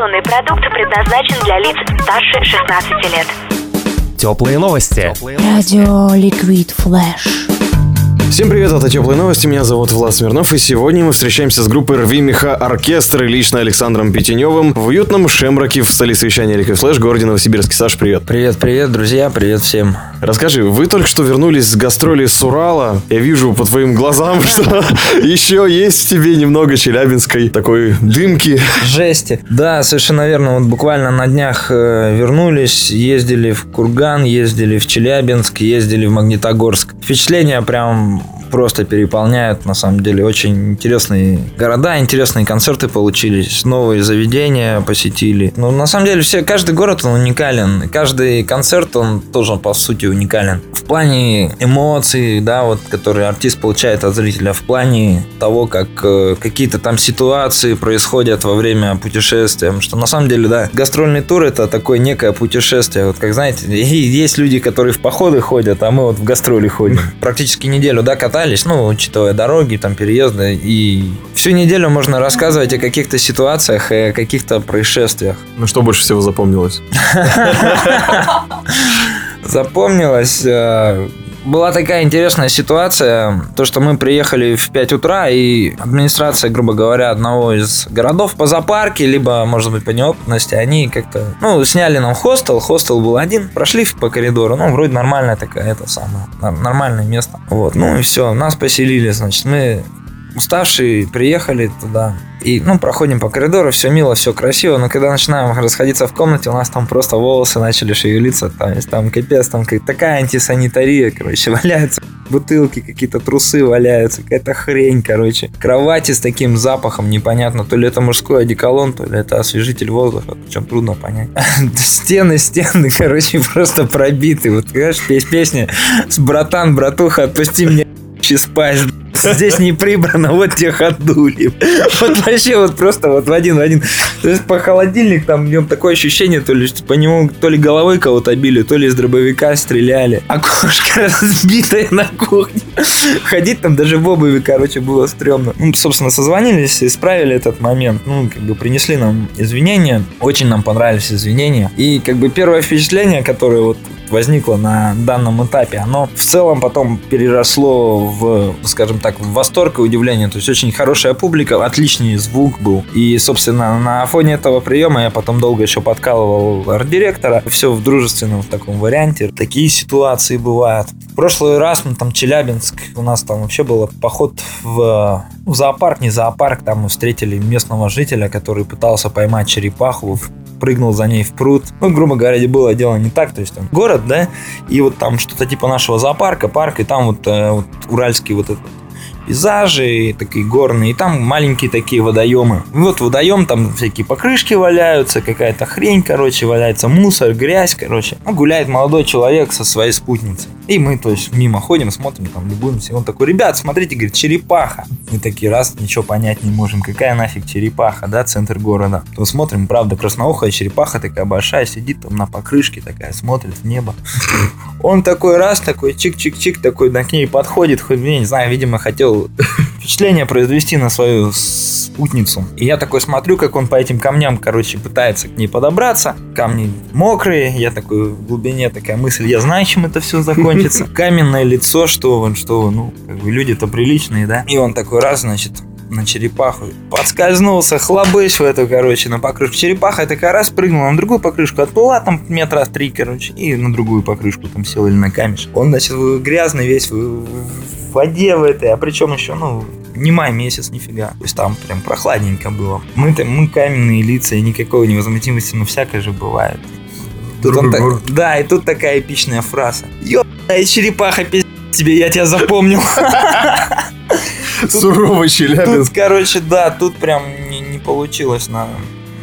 Информационный продукт предназначен для лиц старше 16 лет. Теплые новости. Радио Liquid Flash. Всем привет, это Теплые новости, меня зовут Влад Смирнов, и сегодня мы встречаемся с группой «Рви меха оркестр» и лично Александром Петеневым в уютном Шемроке в столице вещания Liquid Flash, городе Новосибирске. Саш, привет. Привет, привет, друзья, привет всем. Расскажи, вы только что вернулись с гастроли с Урала. Я вижу по твоим глазам, что еще есть в тебе немного челябинской такой дымки. Жести. Да, совершенно верно. Вот буквально на днях э, вернулись, ездили в Курган, ездили в Челябинск, ездили в Магнитогорск. Впечатления прям просто переполняют, на самом деле. Очень интересные города, интересные концерты получились, новые заведения посетили. Ну, на самом деле, все, каждый город, он уникален. Каждый концерт, он тоже, по сути, уникален. В плане эмоций, да, вот, которые артист получает от зрителя, в плане того, как э, какие-то там ситуации происходят во время путешествия. Что на самом деле, да, гастрольный тур это такое некое путешествие. Вот как знаете, есть люди, которые в походы ходят, а мы вот в гастроли ходим. Практически неделю, да, катались, ну, учитывая дороги, там, переезды. И всю неделю можно рассказывать о каких-то ситуациях и о каких-то происшествиях. Ну, что больше всего запомнилось? Запомнилось э, была такая интересная ситуация, то, что мы приехали в 5 утра, и администрация, грубо говоря, одного из городов по зоопарке, либо, может быть, по неопытности, они как-то, ну, сняли нам хостел, хостел был один, прошли по коридору, ну, вроде нормальная такая, это самое, нормальное место. Вот, ну и все, нас поселили, значит, мы уставшие приехали туда, и, ну, проходим по коридору, все мило, все красиво, но когда начинаем расходиться в комнате, у нас там просто волосы начали шевелиться, там, там капец, там такая антисанитария, короче, валяются бутылки, какие-то трусы валяются, какая-то хрень, короче. Кровати с таким запахом непонятно, то ли это мужской одеколон, то ли это освежитель воздуха, причем трудно понять. Стены, стены, короче, просто пробиты. Вот, понимаешь, песня с братан, братуха, отпусти меня, спать, здесь не прибрано, вот те ходули. Вот вообще вот просто вот в один в один. То есть по холодильник там в нем такое ощущение, то ли по нему то ли головой кого-то били, то ли из дробовика стреляли. Окошко разбитое на кухне. Ходить там даже в обуви, короче, было стрёмно. Ну, собственно, созвонились, исправили этот момент. Ну, как бы принесли нам извинения. Очень нам понравились извинения. И как бы первое впечатление, которое вот возникло на данном этапе, оно в целом потом переросло в, скажем так, в восторг и удивление. То есть очень хорошая публика, отличный звук был. И, собственно, на фоне этого приема я потом долго еще подкалывал арт-директора. Все в дружественном в таком варианте. Такие ситуации бывают. В прошлый раз мы там Челябинск, у нас там вообще был поход в, в зоопарк, не зоопарк, там мы встретили местного жителя, который пытался поймать черепаху прыгнул за ней в пруд. Ну, грубо говоря, было дело не так. То есть там город, да, и вот там что-то типа нашего зоопарка, парк, и там вот, э, вот уральский вот этот пейзажи, такие горные, и там маленькие такие водоемы. Вот водоем, там всякие покрышки валяются, какая-то хрень, короче, валяется мусор, грязь, короче. Ну, гуляет молодой человек со своей спутницей. И мы, то есть, мимо ходим, смотрим, там, любуемся. И он такой, ребят, смотрите, говорит, черепаха. Мы такие, раз, ничего понять не можем. Какая нафиг черепаха, да, центр города. То смотрим, правда, красноухая черепаха такая большая, сидит там на покрышке такая, смотрит в небо. Он такой раз, такой чик-чик-чик, такой на к ней подходит, хоть, не знаю, видимо, хотел впечатление произвести на свою спутницу. И я такой смотрю, как он по этим камням, короче, пытается к ней подобраться. Камни мокрые, я такой в глубине такая мысль, я знаю, чем это все закончится. Каменное лицо, что он, что он, ну, как бы люди-то приличные, да? И он такой раз, значит, на черепаху. Подскользнулся, хлобысь в эту, короче, на покрышку. Черепаха такая раз прыгнула на другую покрышку, отплыла там метра три, короче, и на другую покрышку там сел или на камешек. Он, значит, грязный весь в воде в этой, а причем еще, ну, не май месяц, нифига. То есть там прям прохладненько было. Мы, -то, мы каменные лица, и никакой невозмутимости, но всякое же бывает. Тут он так, да, и тут такая эпичная фраза. Ёбаная черепаха, пиздец тебе, я тебя запомнил. Суровый Челябинск. Тут, короче, да, тут прям не, не получилось на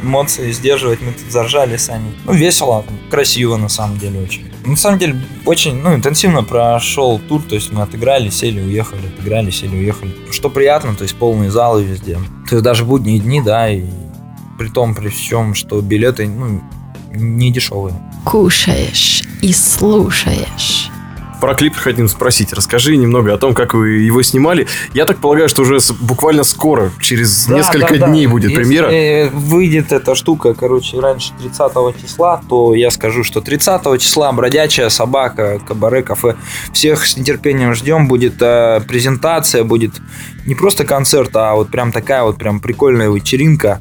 эмоции сдерживать, мы тут заржали сами. Ну, весело, красиво на самом деле очень. На самом деле, очень, ну, интенсивно прошел тур, то есть мы отыграли, сели, уехали, отыграли, сели, уехали. Что приятно, то есть полные залы везде. То есть даже будние дни, да, и при том, при всем, что билеты, ну, не дешевые. Кушаешь и слушаешь. Про клип хотим спросить. Расскажи немного о том, как вы его снимали. Я так полагаю, что уже буквально скоро, через Да, несколько да, да. дней будет Если премьера. выйдет эта штука, короче, раньше 30 числа, то я скажу, что 30 числа бродячая собака, кабаре, кафе. Всех с нетерпением ждем. Будет э, презентация, будет не просто концерт, а вот прям такая вот прям прикольная вечеринка,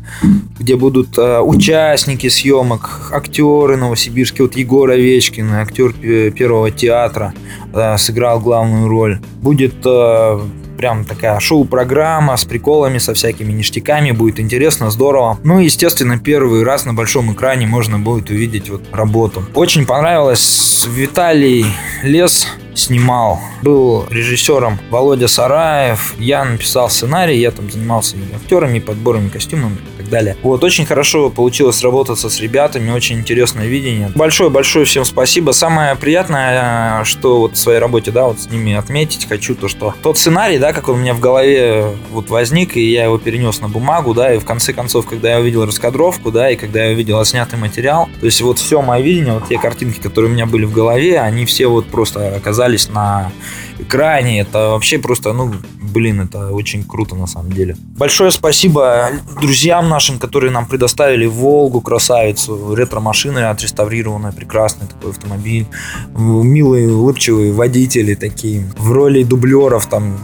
где будут э, участники съемок, актеры новосибирские. Вот Егор Овечкин, актер пе- первого театра, э, сыграл главную роль. Будет э, прям такая шоу-программа с приколами, со всякими ништяками. Будет интересно, здорово. Ну и, естественно, первый раз на большом экране можно будет увидеть вот работу. Очень понравилось. Виталий Лес снимал. Был режиссером Володя Сараев. Я написал сценарий, я там занимался и актерами, и подборами костюмов и так далее. Вот, очень хорошо получилось работаться с ребятами, очень интересное видение. Большое-большое всем спасибо. Самое приятное, что вот в своей работе, да, вот с ними отметить хочу, то, что тот сценарий, да, как он у меня в голове вот возник, и я его перенес на бумагу, да, и в конце концов, когда я увидел раскадровку, да, и когда я увидел отснятый материал, то есть вот все мое видение, вот те картинки, которые у меня были в голове, они все вот просто оказались на экране. Это вообще просто, ну, блин, это очень круто на самом деле. Большое спасибо друзьям нашим, которые нам предоставили Волгу, красавицу, ретро-машина отреставрированная, прекрасный такой автомобиль. Милые, улыбчивые водители такие. В роли дублеров там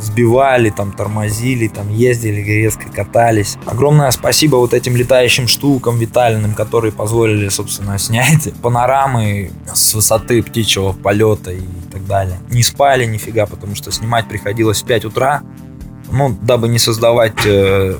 сбивали, там тормозили, там ездили, резко катались. Огромное спасибо вот этим летающим штукам витальным, которые позволили, собственно, снять панорамы с высоты птичьего полета и так далее. Не спали нифига, потому что снимать приходилось в 5 утра, ну, дабы не создавать э,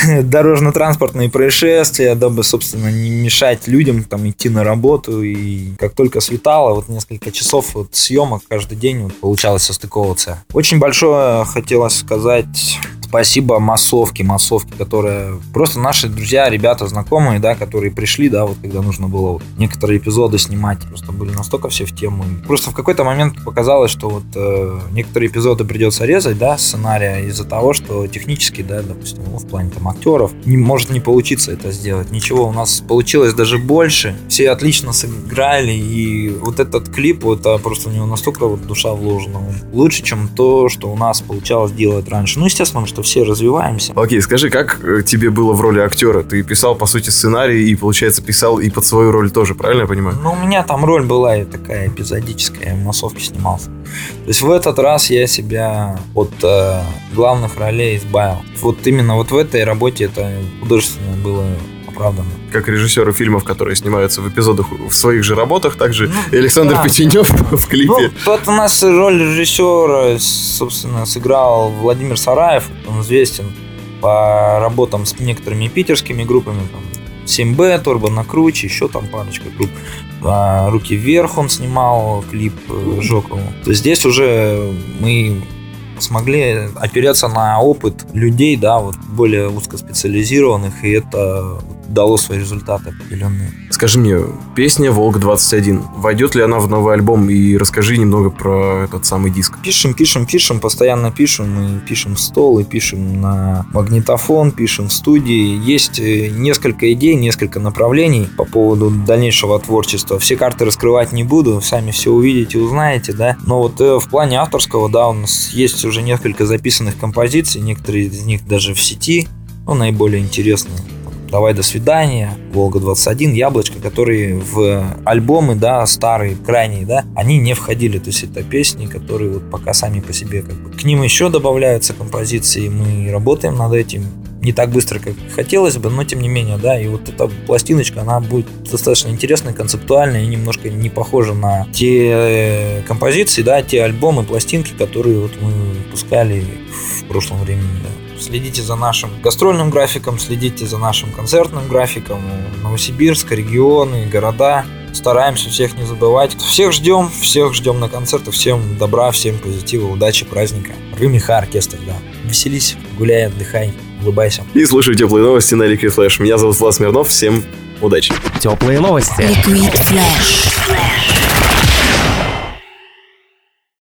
дорожно-транспортные происшествия, дабы, собственно, не мешать людям там идти на работу. И как только светало, вот несколько часов вот съемок каждый день вот, получалось состыковываться. Очень большое хотелось сказать спасибо массовке, массовке, которая просто наши друзья, ребята, знакомые, да, которые пришли, да, вот когда нужно было вот некоторые эпизоды снимать, просто были настолько все в тему. Просто в какой-то момент показалось, что вот э, некоторые эпизоды придется резать, да, сценария из-за того, что технически, да, допустим, ну, в плане там актеров, не может не получиться это сделать. Ничего, у нас получилось даже больше. Все отлично сыграли, и вот этот клип, вот а, просто у него настолько вот душа вложена. Лучше, чем то, что у нас получалось делать раньше. Ну, естественно, что все развиваемся. Окей, скажи, как э, тебе было в роли актера? Ты писал, по сути, сценарий и, получается, писал и под свою роль тоже, правильно я понимаю? Ну, у меня там роль была и такая эпизодическая, я в массовке снимался. То есть в этот раз я себя от э, главных ролей избавил. Вот именно вот в этой работе это художественно было оправдано. Как режиссеры фильмов, которые снимаются в эпизодах в своих же работах, также Ну, Александр да, Печенев в клипе. Ну, тут у нас роль режиссера, собственно, сыграл Владимир Сараев. Он известен по работам с некоторыми питерскими группами. Там, 7Б, Торбо на Круче, еще там парочка групп. А, Руки вверх он снимал клип э, Жокову. То есть здесь уже мы смогли опереться на опыт людей, да, вот более узкоспециализированных, и это дало свои результаты определенные. Скажи мне, песня «Волк-21», войдет ли она в новый альбом? И расскажи немного про этот самый диск. Пишем, пишем, пишем, постоянно пишем. Мы пишем в стол и пишем на магнитофон, пишем в студии. Есть э, несколько идей, несколько направлений по поводу дальнейшего творчества. Все карты раскрывать не буду, сами все увидите, узнаете, да. Но вот э, в плане авторского, да, у нас есть уже несколько записанных композиций, некоторые из них даже в сети, ну, наиболее интересные. Давай до свидания, Волга-21, Яблочко, которые в альбомы, да, старые, крайние, да, они не входили. То есть это песни, которые вот пока сами по себе как бы. К ним еще добавляются композиции, мы работаем над этим. Не так быстро, как хотелось бы, но тем не менее, да, и вот эта пластиночка, она будет достаточно интересной, концептуальной и немножко не похожа на те э, композиции, да, те альбомы, пластинки, которые вот мы выпускали в прошлом времени, да. Следите за нашим гастрольным графиком, следите за нашим концертным графиком. Новосибирск, регионы, города. Стараемся всех не забывать. Всех ждем, всех ждем на концерты. Всем добра, всем позитива, удачи, праздника. Рымиха оркестр, да. Веселись, гуляй, отдыхай, улыбайся. И слушай теплые новости на Liquid Flash. Меня зовут Влад Смирнов. Всем удачи. Теплые новости. Liquid Flash.